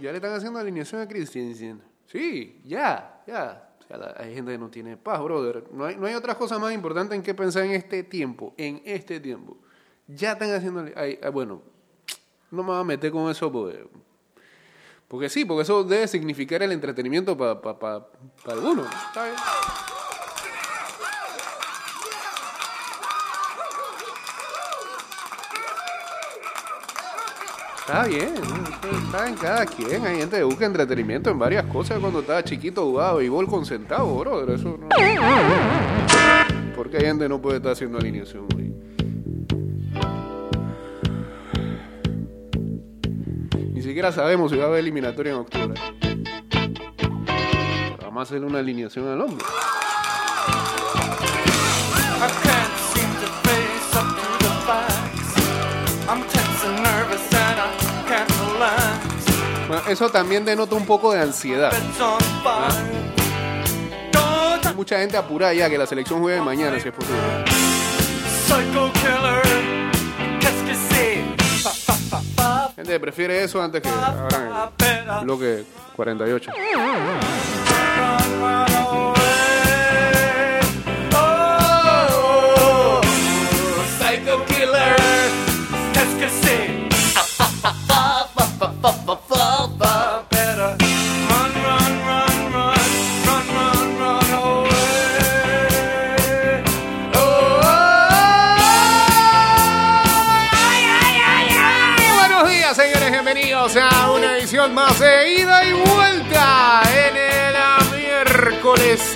ya le están haciendo alineación a Christensen. Sí, ya, ya. O sea, hay gente que no tiene paz, brother. No hay, no hay otra cosa más importante en que pensar en este tiempo. En este tiempo. Ya están haciendo. ay, bueno, no me voy a meter con eso porque. Porque sí, porque eso debe significar el entretenimiento para pa, pa, pa algunos. ¿Está Está bien, está en cada quien. Hay gente que busca entretenimiento en varias cosas. Cuando estaba chiquito jugaba béisbol con centavos, bro. Eso no. Porque hay gente que no puede estar haciendo alineación hoy. Ni siquiera sabemos si va a haber eliminatoria en octubre. Vamos a hacerle una alineación al hombre. Eso también denota un poco de ansiedad. Hay mucha gente apurada ya que la selección juegue mañana, si es posible. Gente prefiere eso antes que better el bloque 48.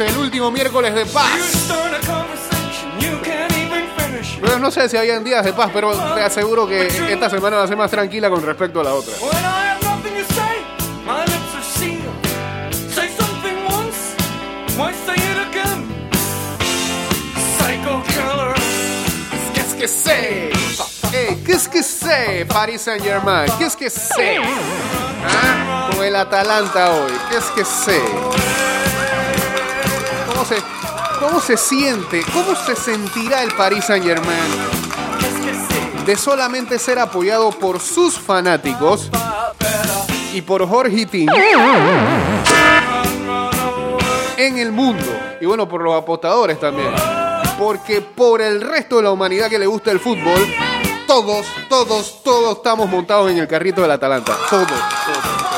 es el último miércoles de paz. Bueno, no sé si habían días de paz, pero te aseguro que esta semana va a ser más tranquila con respecto a la otra. ¿Qué es que sé? Eh, ¿Qué es que sé, Paris Saint Germain? ¿Qué es que sé? ¿Ah? Con el Atalanta hoy, ¿qué es que sé? ¿Cómo se, ¿Cómo se siente? ¿Cómo se sentirá el Paris Saint Germain de solamente ser apoyado por sus fanáticos y por Jorge away. en el mundo? Y bueno, por los apostadores también. Porque por el resto de la humanidad que le gusta el fútbol, todos, todos, todos estamos montados en el carrito del Atalanta. Todos, todos, todos.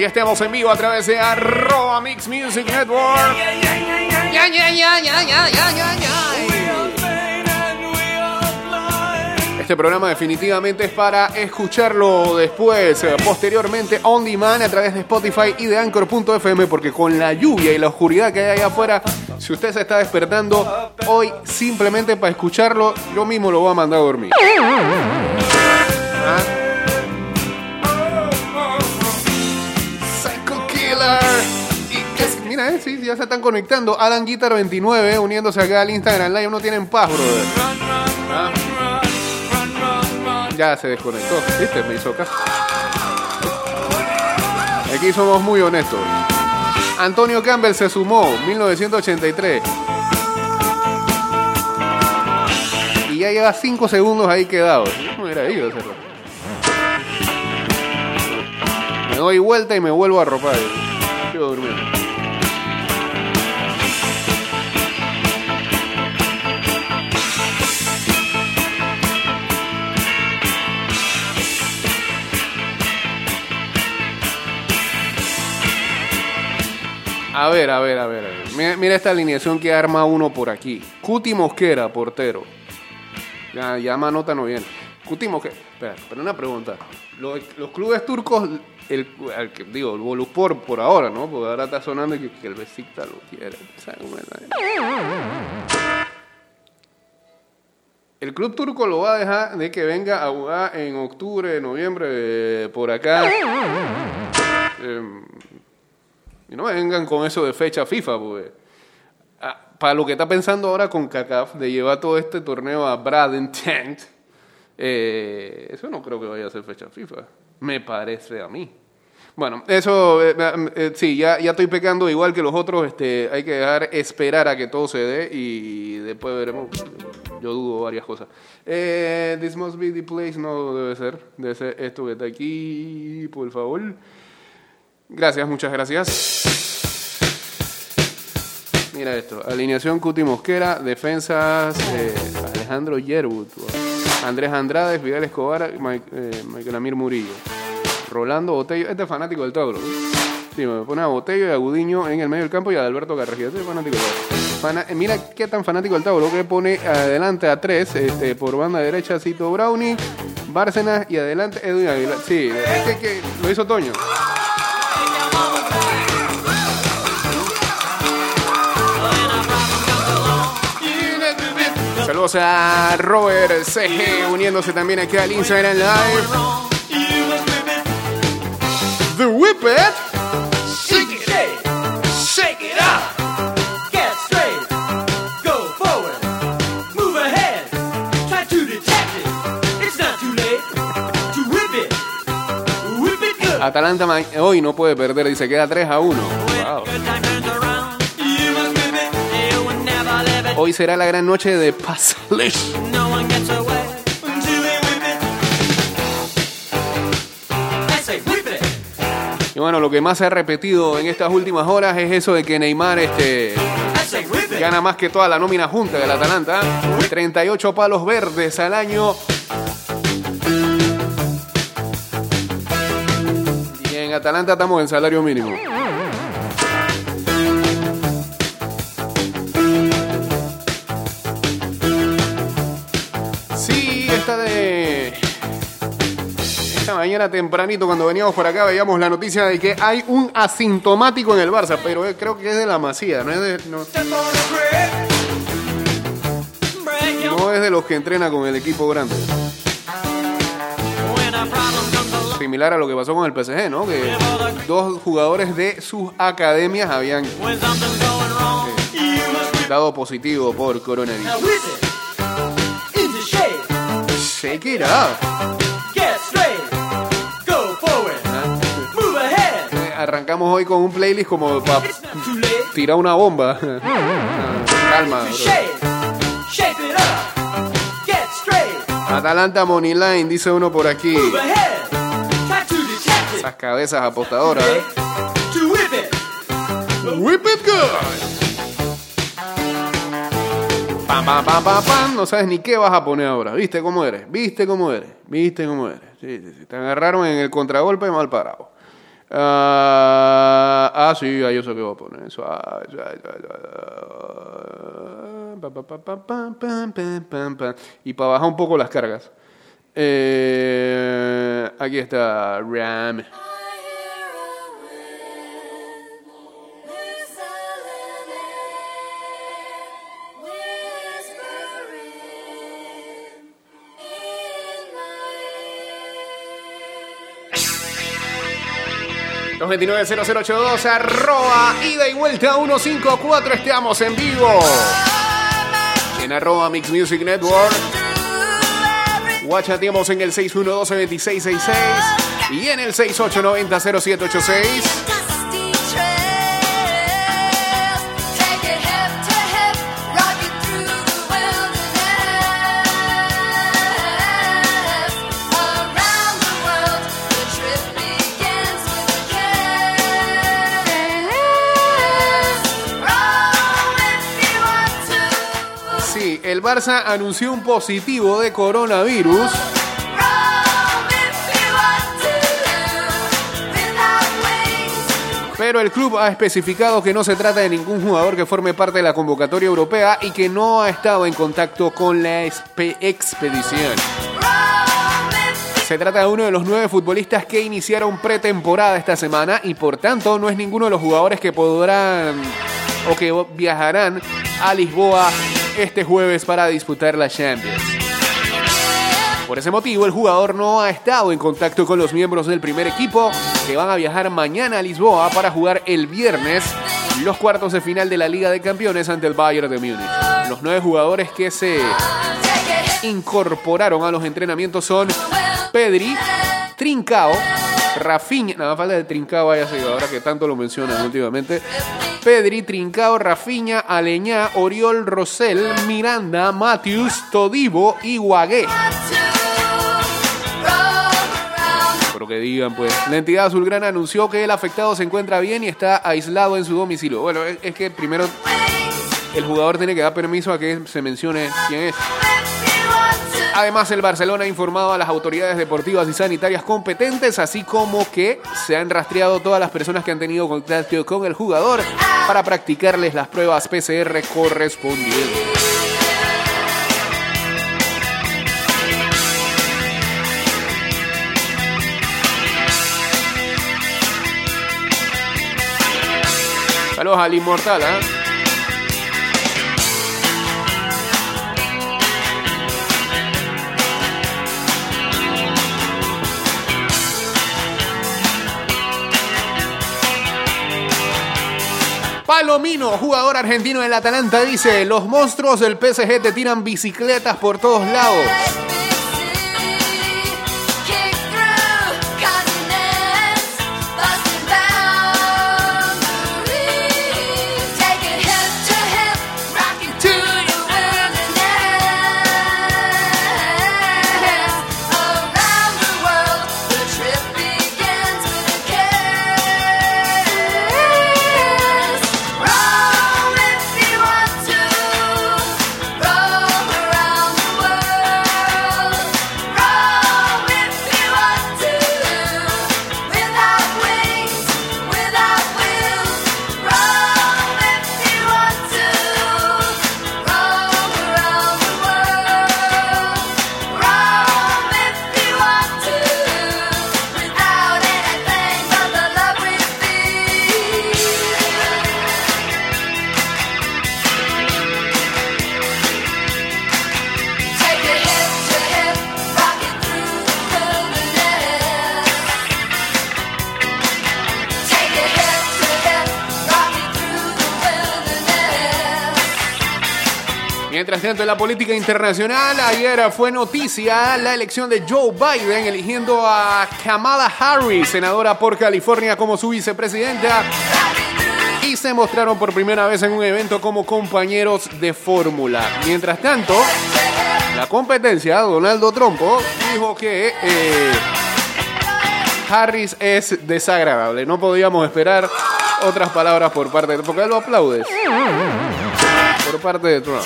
Ya estamos en vivo a través de arroba Mix Music Network. Ya, ya, ya, ya, ya, ya, ya, ya. Este programa definitivamente es para escucharlo después, eh, posteriormente, on demand a través de Spotify y de Anchor.fm, porque con la lluvia y la oscuridad que hay allá afuera, si usted se está despertando hoy simplemente para escucharlo, yo mismo lo voy a mandar a dormir. ¿Ah? Mira, eh, sí, ya se están conectando. Alan Guitar 29 uniéndose acá al Instagram Live. No tienen paz, brother. Ah. Ya se desconectó, ¿viste? Me hizo caso. Aquí somos muy honestos. Antonio Campbell se sumó, 1983. Y ya lleva 5 segundos ahí quedado. Yo me hubiera ido ese rato. Me doy vuelta y me vuelvo a arropar. Sigo durmiendo. A ver, a ver, a ver. a ver. Mira, esta alineación que arma uno por aquí. Cuti Mosquera, portero. Ya, ya más nota no viene. Cuti Mosquera. Espera, pero una pregunta. Los, clubes turcos, el, digo, el Voluspor por ahora, ¿no? Porque ahora está sonando que, que el Besiktas lo quiere. ¿Sabes cómo es la- El club turco lo va a dejar de que venga a jugar en octubre, noviembre, eh, por acá. Em, y no me vengan con eso de fecha FIFA, porque. ah, para lo que está pensando ahora con CACAF de llevar todo este torneo a Bradentent, eh, eso no creo que vaya a ser fecha FIFA. Me parece a mí. Bueno, eso, eh, eh, sí, ya, ya estoy pecando igual que los otros. Este, hay que dejar esperar a que todo se dé y después veremos. Yo dudo varias cosas. Eh, this must be the place. No debe ser. Debe ser esto que está aquí, por favor. Gracias, muchas gracias. Mira esto. Alineación Cuti Mosquera. Defensas eh, Alejandro Yerwood. Andrés Andrade, Fidel Escobar, Mike- eh, Michael Amir Murillo. Rolando Botello. Este es fanático del Tauro. Sí, me pone a Botello y a en el medio del campo y a Alberto Carrejía. Este es fanático del. Fana- eh, mira qué tan fanático del Tauro que pone adelante a tres, este, por banda derecha Cito Brownie, Bárcenas y adelante Edwin Aguilar. Sí, es que lo hizo Toño. Saludos a Robert CG uniéndose también aquí al Instagram Live. The Whippet. Shake it, shake it up, get straight, go forward, move ahead, try to detect it. It's not too late to whip it, whip it good. Atalanta hoy no puede perder, dice, queda 3 a 1. Wow. Hoy será la gran noche de Pasalish. Y bueno, lo que más se ha repetido en estas últimas horas es eso de que Neymar este, gana más que toda la nómina junta del Atalanta. 38 palos verdes al año. Y en Atalanta estamos en salario mínimo. Mañana tempranito cuando veníamos por acá veíamos la noticia de que hay un asintomático en el Barça, pero eh, creo que es de la Masía, no es de, no- no es de los que entrena con el equipo grande. Similar a lo que pasó con el PSG, ¿no? Que dos jugadores de sus academias habían whip dado positivo por coronavirus. Shake it up. Arrancamos hoy con un playlist como para tirar una bomba. Calma. bro. Get straight. Atalanta Money Line, dice uno por aquí. Esas cabezas apostadoras. ¿eh? To whip it. Whip it good. Pam, pam, pam, pam, pam. No sabes ni qué vas a poner ahora. ¿Viste cómo eres? ¿Viste cómo eres? ¿Viste cómo eres? Sí, sí, sí. Te agarraron en el contragolpe mal parado. Ah, ah, sí, ahí sé qué voy a poner. Suave. Y para bajar un poco las cargas. Eh, aquí está Ram. 229-0082, arroba, ida y vuelta 154, estamos en vivo. En arroba Mix Music Network. Guachateamos en el 612-2666 y en el 6890-0786. Barça anunció un positivo de coronavirus. Pero el club ha especificado que no se trata de ningún jugador que forme parte de la convocatoria europea y que no ha estado en contacto con la expedición. Se trata de uno de los nueve futbolistas que iniciaron pretemporada esta semana y por tanto no es ninguno de los jugadores que podrán o que viajarán a Lisboa este jueves para disputar la Champions. Por ese motivo, el jugador no ha estado en contacto con los miembros del primer equipo que van a viajar mañana a Lisboa para jugar el viernes los cuartos de final de la Liga de Campeones ante el Bayern de Múnich. Los nueve jugadores que se incorporaron a los entrenamientos son Pedri, Trincao, Rafinha, nada falta de Trincao haya sido ahora que tanto lo mencionan últimamente. Pedri, Trincao, Rafinha, Aleñá, Oriol, Rosell, Miranda, Matthews, Todibo y Guagué. Pero que digan, pues. La entidad azulgrana anunció que el afectado se encuentra bien y está aislado en su domicilio. Bueno, es que primero el jugador tiene que dar permiso a que se mencione quién es. Además, el Barcelona ha informado a las autoridades deportivas y sanitarias competentes, así como que se han rastreado todas las personas que han tenido contacto con el jugador para practicarles las pruebas PCR correspondientes. Saludos al inmortal, ¿ah? Palomino, jugador argentino del Atalanta, dice: Los monstruos del PSG te tiran bicicletas por todos lados. Tanto, en la política internacional, ayer fue noticia la elección de Joe Biden eligiendo a Kamala Harris, senadora por California, como su vicepresidenta. Y se mostraron por primera vez en un evento como compañeros de fórmula. Mientras tanto, la competencia, Donaldo Trumpo, dijo que eh, Harris es desagradable. No podíamos esperar otras palabras por parte de... Porque lo aplaudes. Por parte de Trump.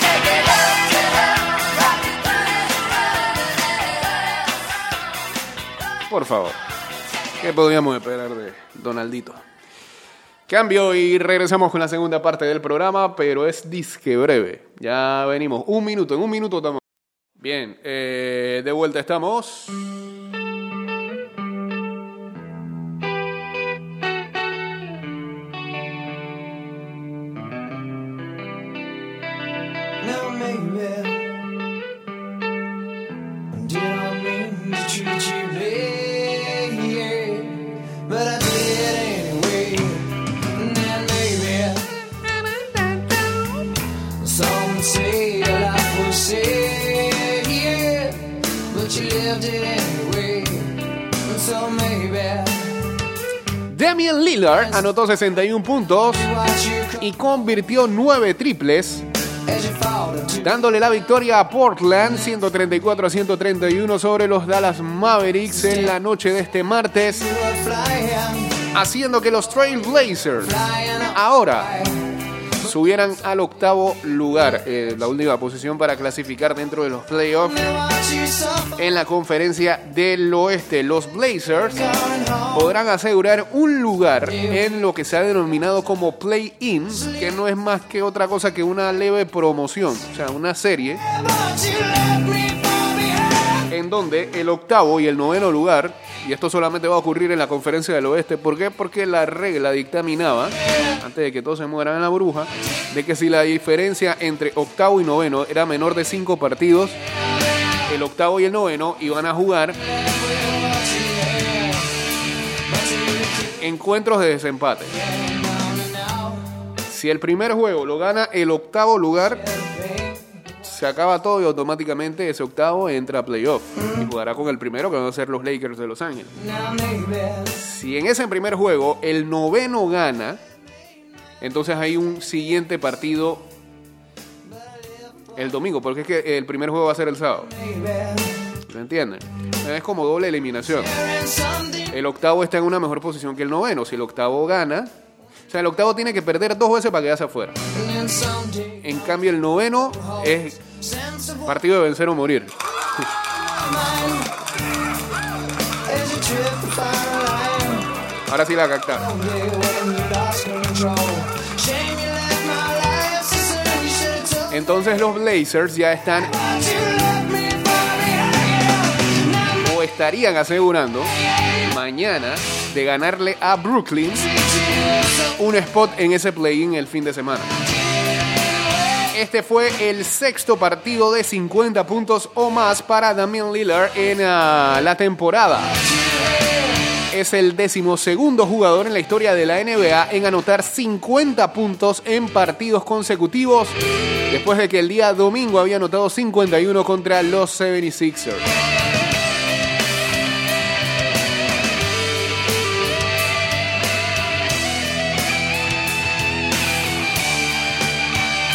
Por favor. ¿Qué podíamos esperar de Donaldito? Cambio y regresamos con la segunda parte del programa, pero es disque breve. Ya venimos. Un minuto, en un minuto estamos. Bien, eh, de vuelta estamos. Anotó 61 puntos y convirtió 9 triples, dándole la victoria a Portland 134 a 131 sobre los Dallas Mavericks en la noche de este martes, haciendo que los Trail Blazers flying up. ahora subieran al octavo lugar, eh, la última posición para clasificar dentro de los playoffs en la conferencia del oeste. Los Blazers podrán asegurar un lugar en lo que se ha denominado como play-in, que no es más que otra cosa que una leve promoción, o sea, una serie en donde el octavo y el noveno lugar, y esto solamente va a ocurrir en la conferencia del oeste, ¿por qué? Porque la regla dictaminaba, antes de que todos se mueran en la bruja, de que si la diferencia entre octavo y noveno era menor de cinco partidos, el octavo y el noveno iban a jugar encuentros de desempate. Si el primer juego lo gana el octavo lugar, se acaba todo y automáticamente ese octavo entra a playoff y jugará con el primero que van a ser los Lakers de Los Ángeles. Si en ese primer juego el noveno gana, entonces hay un siguiente partido el domingo, porque es que el primer juego va a ser el sábado. ¿Se entienden? Es como doble eliminación. El octavo está en una mejor posición que el noveno. Si el octavo gana, o sea, el octavo tiene que perder dos veces para quedarse afuera. En cambio, el noveno es partido de vencer o morir. Ahora sí la captaron. Entonces los Blazers ya están o estarían asegurando mañana de ganarle a Brooklyn un spot en ese play-in el fin de semana. Este fue el sexto partido de 50 puntos o más para Damian Lillard en ah, la temporada. Es el decimosegundo jugador en la historia de la NBA en anotar 50 puntos en partidos consecutivos, después de que el día domingo había anotado 51 contra los 76ers.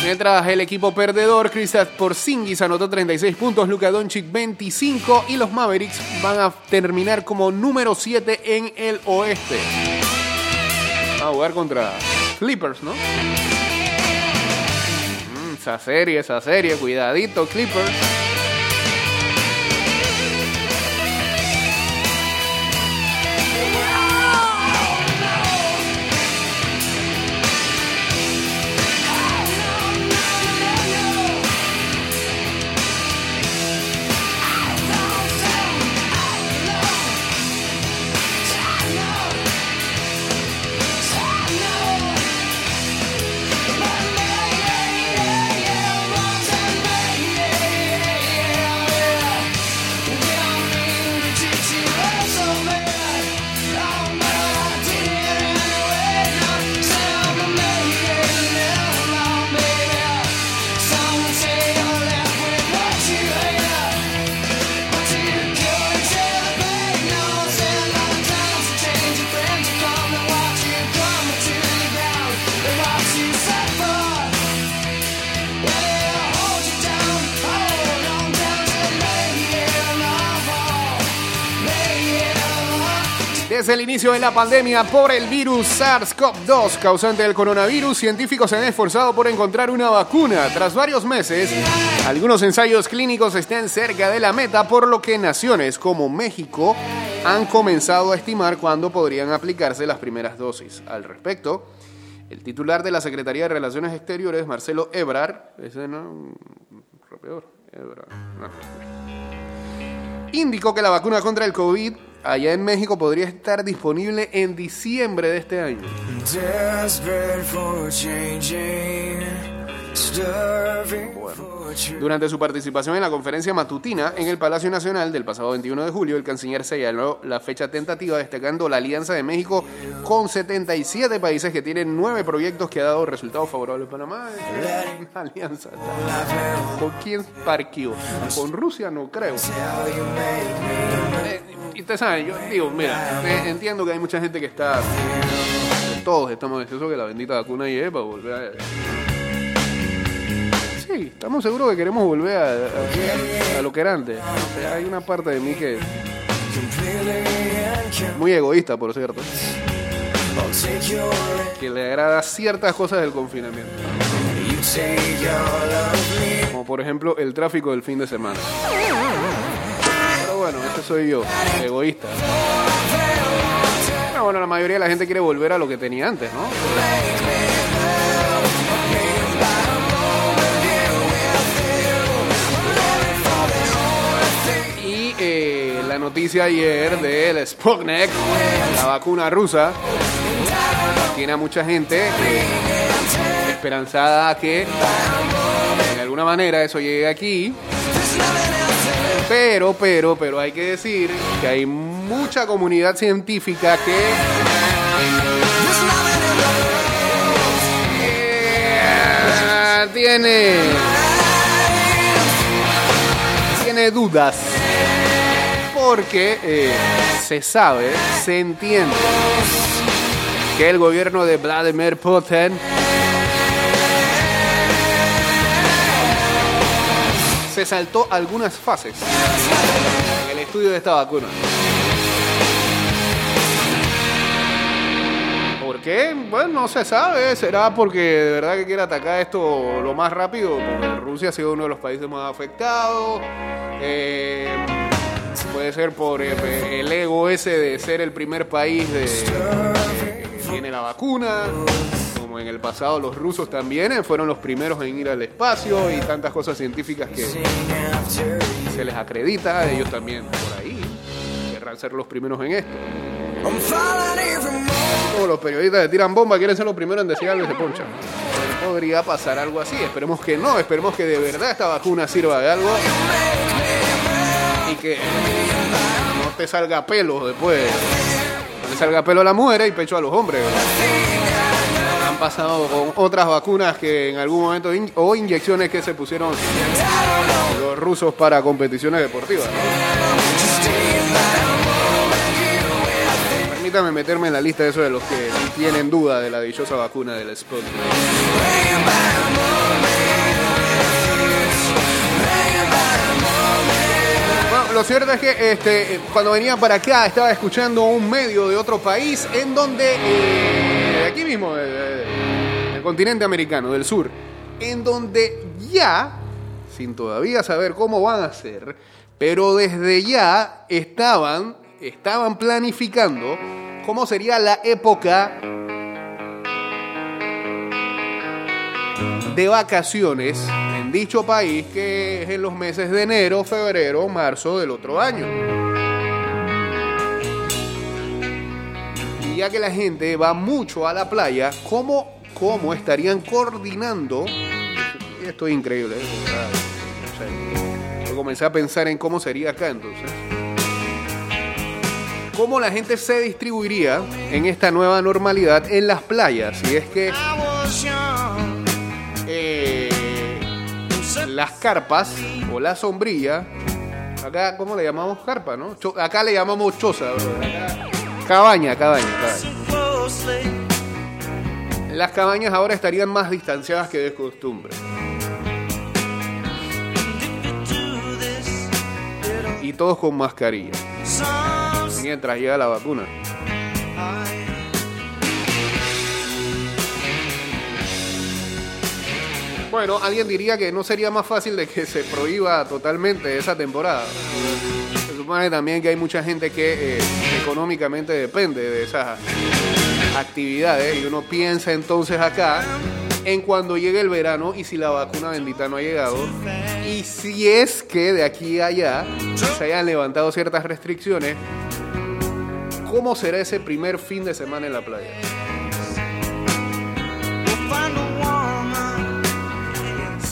Mientras el equipo perdedor, Kristaps Porzingis anotó 36 puntos, Luka Doncic 25 y los Mavericks van a terminar como número 7 en el oeste. A jugar contra Clippers, ¿no? Mm, esa serie, esa serie, cuidadito Clippers. Desde el inicio de la pandemia por el virus SARS-CoV-2 causante del coronavirus, científicos se han esforzado por encontrar una vacuna. Tras varios meses, algunos ensayos clínicos están cerca de la meta, por lo que naciones como México han comenzado a estimar cuándo podrían aplicarse las primeras dosis. Al respecto, el titular de la Secretaría de Relaciones Exteriores, Marcelo Ebrard, ese no. indicó que la vacuna contra el COVID allá en México podría estar disponible en diciembre de este año. Durante su participación en la conferencia matutina en el Palacio Nacional del pasado 21 de julio, el canciller señaló la fecha tentativa destacando la alianza de México con 77 países que tienen nueve proyectos que ha dado resultados favorables a Panamá. Una alianza. ¿Con quién parqueó? Con Rusia no creo. Y ustedes saben, yo digo, mira, eh, entiendo que hay mucha gente que está... Todos estamos deseosos que la bendita vacuna llegue para volver a... Sí, estamos seguros que queremos volver a, lo que era antes. Hay una parte de mí que muy egoísta, por cierto, que le agrada ciertas cosas del confinamiento, como por ejemplo el tráfico del fin de semana. Bueno, este soy yo, egoísta. Pero bueno, la mayoría de la gente quiere volver a lo que tenía antes, ¿no? Y eh, la noticia ayer del Sputnik, la vacuna rusa, tiene a mucha gente eh, esperanzada que de alguna manera eso llegue aquí. Pero, pero, pero hay que decir que hay mucha comunidad científica que tiene. Tiene dudas. Porque eh, se sabe, se entiende que el gobierno de Vladimir Putin se saltó algunas fases en el estudio de esta vacuna. ¿Por qué? Bueno, no se sabe. Será porque de verdad que quiere atacar esto lo más rápido. Porque Rusia ha sido uno de los países más afectados. Eh, puede ser por eh, el ego ese de ser el primer país que tiene la vacuna. En el pasado los rusos también eh, fueron los primeros en ir al espacio y tantas cosas científicas que se les acredita. Ellos también por ahí querrán ser los primeros en esto. Como los periodistas que tiran bomba quieren ser los primeros en decir algo y se ponchan. Podría pasar algo así. Esperemos que no. Esperemos que de verdad esta vacuna sirva de algo. Y que no te salga pelo después. No te salga pelo a la mujer y pecho a los hombres. Pasado con otras vacunas que en algún momento o inyecciones que se pusieron los rusos para competiciones deportivas. Permítame meterme en la lista de esos de los que tienen duda de la dichosa vacuna del Sputnik. Lo cierto es que este, cuando venía para acá estaba escuchando un medio de otro país en donde, eh, aquí mismo, eh, el continente americano, del sur, en donde ya, sin todavía saber cómo van a ser, pero desde ya estaban, estaban planificando cómo sería la época de vacaciones en dicho país que es en los meses de enero, febrero, marzo del otro año. Ya que la gente va mucho a la playa, ¿cómo, cómo estarían coordinando? Esto es increíble. ¿eh? Comencé a pensar en cómo sería acá entonces. ¿Cómo la gente se distribuiría en esta nueva normalidad en las playas? Si es que eh, las carpas o la sombrilla, acá, ¿cómo le llamamos carpa, no? Acá le llamamos choza. Acá- cabaña, cabaña, cabaña. Las cabañas ahora estarían más distanciadas que de costumbre. Y todos con mascarilla. Mientras llega la vacuna. Bueno, alguien diría que no sería más fácil de que se prohíba totalmente esa temporada. Supone también que hay mucha gente que eh, económicamente depende de esas actividades y uno piensa entonces acá en cuando llegue el verano y si la vacuna bendita no ha llegado y si es que de aquí a allá se hayan levantado ciertas restricciones, ¿cómo será ese primer fin de semana en la playa?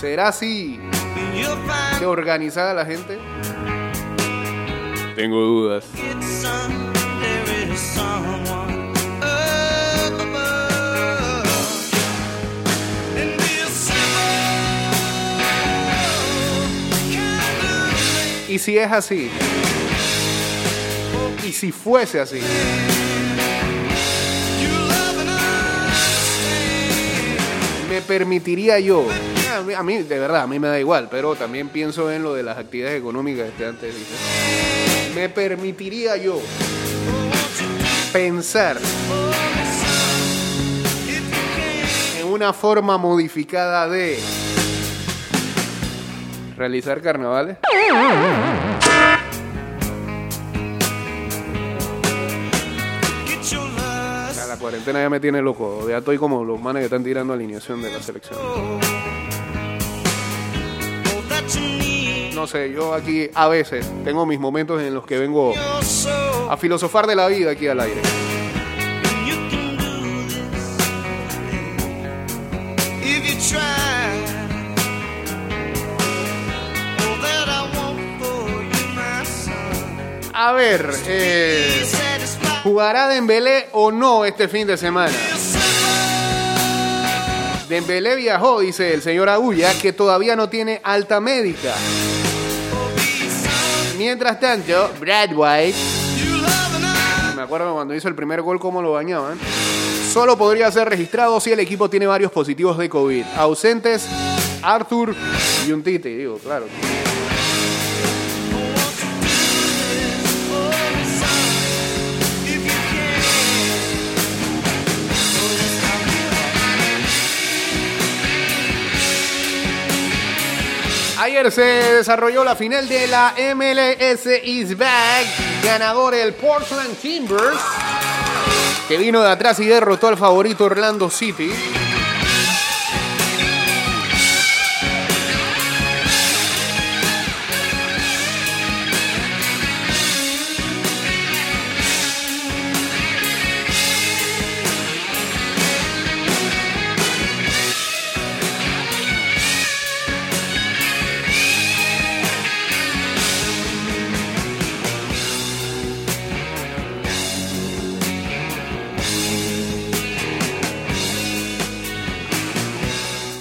¿Será así de organizada la gente? Tengo dudas. Y si es así, y si fuese así, me permitiría yo, a mí, de verdad, a mí me da igual, pero también pienso en lo de las actividades económicas que antes dije, me permitiría yo pensar en una forma modificada de realizar carnavales. La cuarentena ya me tiene loco. Ya estoy como los manes que están tirando alineación de la selección. No sé, yo aquí a veces tengo mis momentos en los que vengo a filosofar de la vida aquí al aire. A ver, eh. ¿jugará Dembélé o no este fin de semana? Dembélé viajó, dice el señor Agulla, que todavía no tiene alta médica. Mientras tanto, Brad White, me acuerdo cuando hizo el primer gol cómo lo bañaban, solo podría ser registrado si el equipo tiene varios positivos de COVID. Ausentes, Arthur y un Tite, digo, claro. Ayer se desarrolló la final de la MLS East Bag. Ganador el Portland Timbers. Que vino de atrás y derrotó al favorito Orlando City.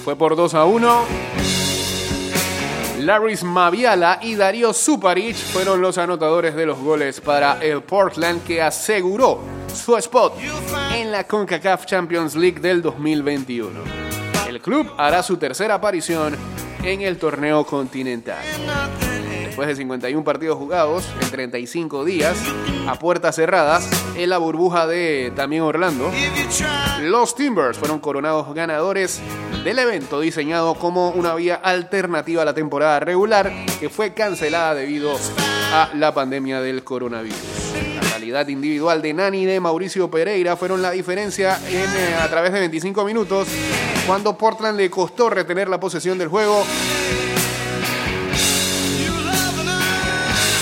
Fue por 2 a 1. Laris Maviala y Darío Suparic fueron los anotadores de los goles para el Portland que aseguró su spot en la CONCACAF Champions League del 2021. El club hará su tercera aparición en el torneo continental. Después de 51 partidos jugados en 35 días, a puertas cerradas, en la burbuja de también Orlando, los Timbers fueron coronados ganadores del evento diseñado como una vía alternativa a la temporada regular que fue cancelada debido a la pandemia del coronavirus. La calidad individual de Nani y de Mauricio Pereira fueron la diferencia en, eh, a través de 25 minutos cuando Portland le costó retener la posesión del juego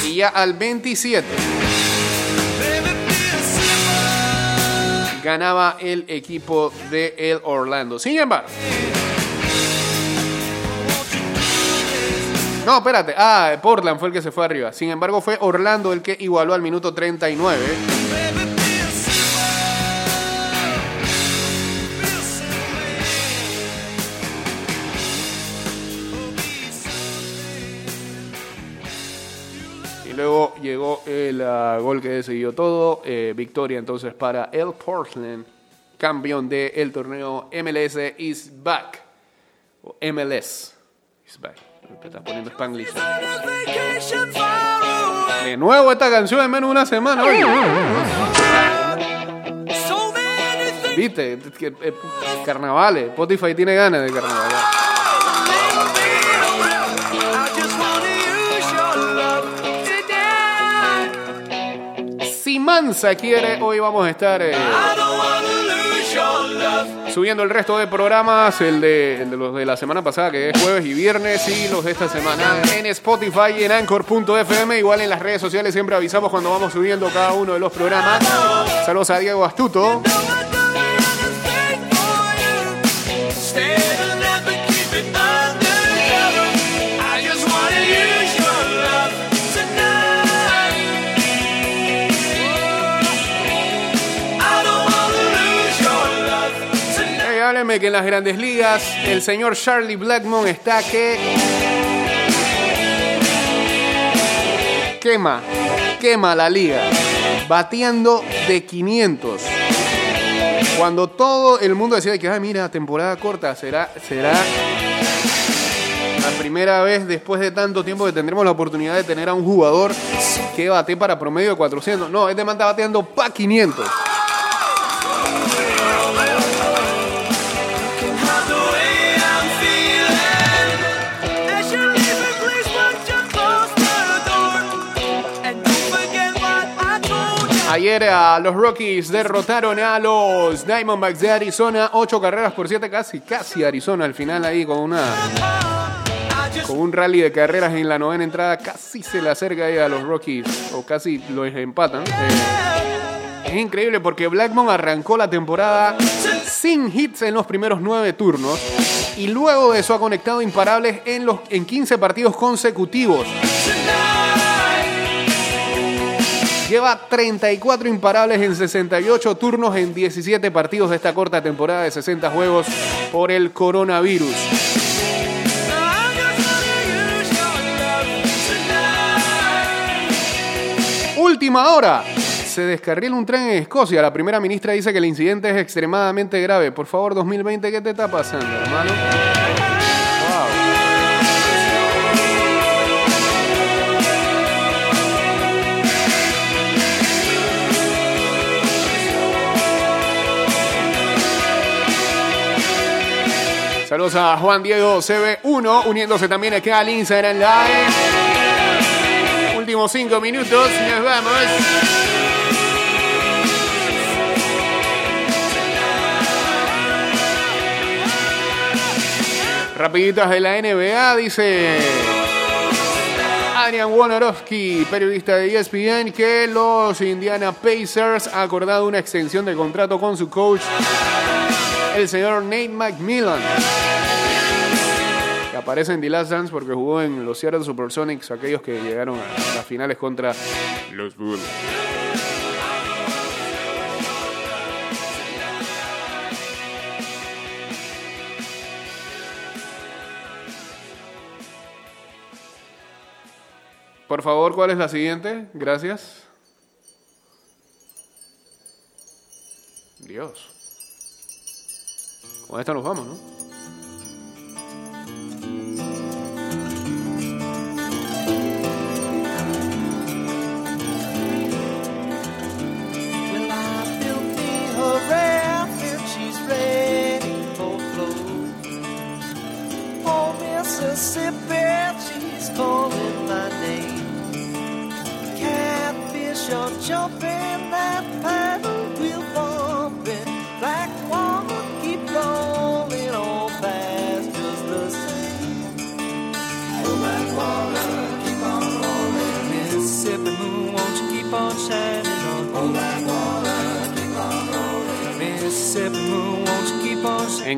y ya al 27 ganaba el equipo de el Orlando. Sin embargo, no, espérate. Ah, Portland fue el que se fue arriba. Sin embargo, fue Orlando el que igualó al minuto 39. El ah, gol que decidió todo. eh, victoria entonces para el Portland, campeón del torneo MLS is back. O MLS is back. Te estás poniendo Spanglish. De nuevo esta canción en menos de una semana. oye. Viste, eh, carnavales. Spotify tiene ganas de carnaval. Mansa quiere, hoy vamos a estar eh, subiendo el resto de programas, el de, el de los de la semana pasada, que es jueves y viernes, y los de esta semana en Spotify y en Anchor.fm. Igual en las redes sociales siempre avisamos cuando vamos subiendo cada uno de los programas. Saludos a Diego Astuto. Que en las grandes ligas el señor Charlie Blackmon está que quema, quema la liga, bateando de 500. Cuando todo el mundo decía que, ah, mira, temporada corta, será, será la primera vez después de tanto tiempo que tendremos la oportunidad de tener a un jugador que bate para promedio de 400. No, este man está bateando para 500. Ayer a los Rockies derrotaron a los Diamondbacks de Arizona, 8 carreras por 7, casi, casi Arizona al final ahí con una con un rally de carreras en la novena entrada, casi se le acerca ahí a los Rockies, o casi los empatan. Eh, es increíble porque Blackmon arrancó la temporada sin hits en los primeros 9 turnos y luego de eso ha conectado imparables en, los, en 15 partidos consecutivos. Lleva 34 imparables en 68 turnos en 17 partidos de esta corta temporada de 60 juegos por el coronavirus. Última hora. Se descarrila un tren en Escocia. La primera ministra dice que el incidente es extremadamente grave. Por favor, 2020, ¿qué te está pasando, hermano? A Juan Diego CB1, uniéndose también acá al Instagram Live. Últimos cinco minutos, nos vamos. Rapiditas de la NBA, dice Adrian Wojnarowski, periodista de ESPN, que los Indiana Pacers ha acordado una extensión de contrato con su coach, el señor Nate McMillan. Aparece en The Last Dance porque jugó en los Seattle Supersonics, aquellos que llegaron a las finales contra los Bulls. Por favor, ¿cuál es la siguiente? Gracias. Dios. Con esta nos vamos, ¿no?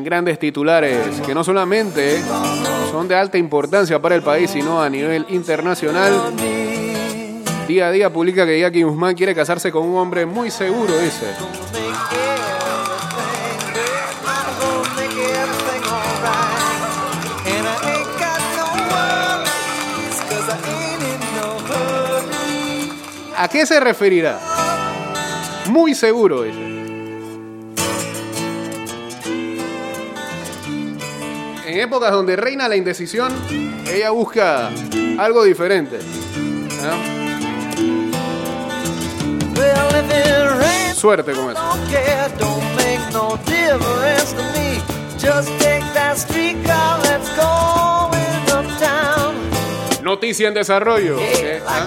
Grandes titulares que no solamente son de alta importancia para el país, sino a nivel internacional. Día a día publica que Jackie Guzmán quiere casarse con un hombre muy seguro, dice. ¿A qué se referirá? Muy seguro, dice. En épocas donde reina la indecisión, ella busca algo diferente. Suerte con eso. Noticia en desarrollo. ¿Ah?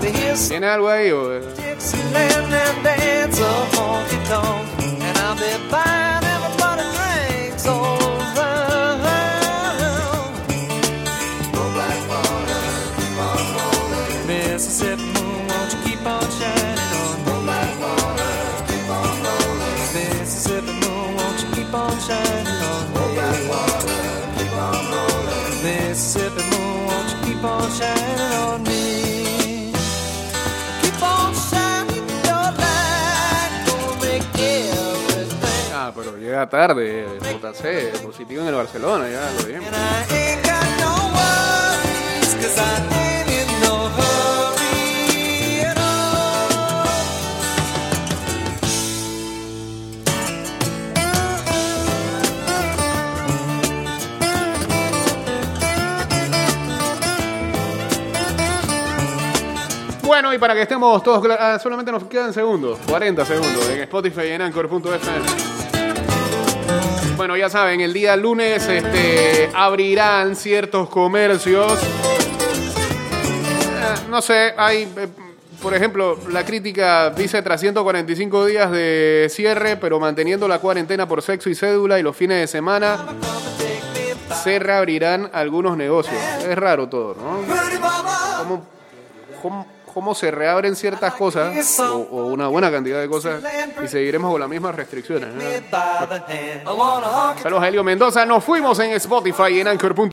¿Tiene algo ahí? o- Dixieland keep on shining on me? Keep on shining your light, gonna make everything. Ah, pero llega tarde. JC, positivo en el Barcelona, ya lo dijimos. Y para que estemos todos ah, solamente nos quedan segundos, 40 segundos, en Spotify en Anchor.fm. Bueno, ya saben, el día lunes este, abrirán ciertos comercios. Eh, no sé, hay, eh, por ejemplo, la crítica dice tras 145 días de cierre, pero manteniendo la cuarentena por sexo y cédula y los fines de semana, se reabrirán algunos negocios. Es raro todo, ¿no? ¿Cómo, cómo, cómo se reabren ciertas cosas o, o una buena cantidad de cosas y seguiremos con las mismas restricciones. honk Saludos a Helio Mendoza. Nos fuimos en Spotify y en Anchor.fm.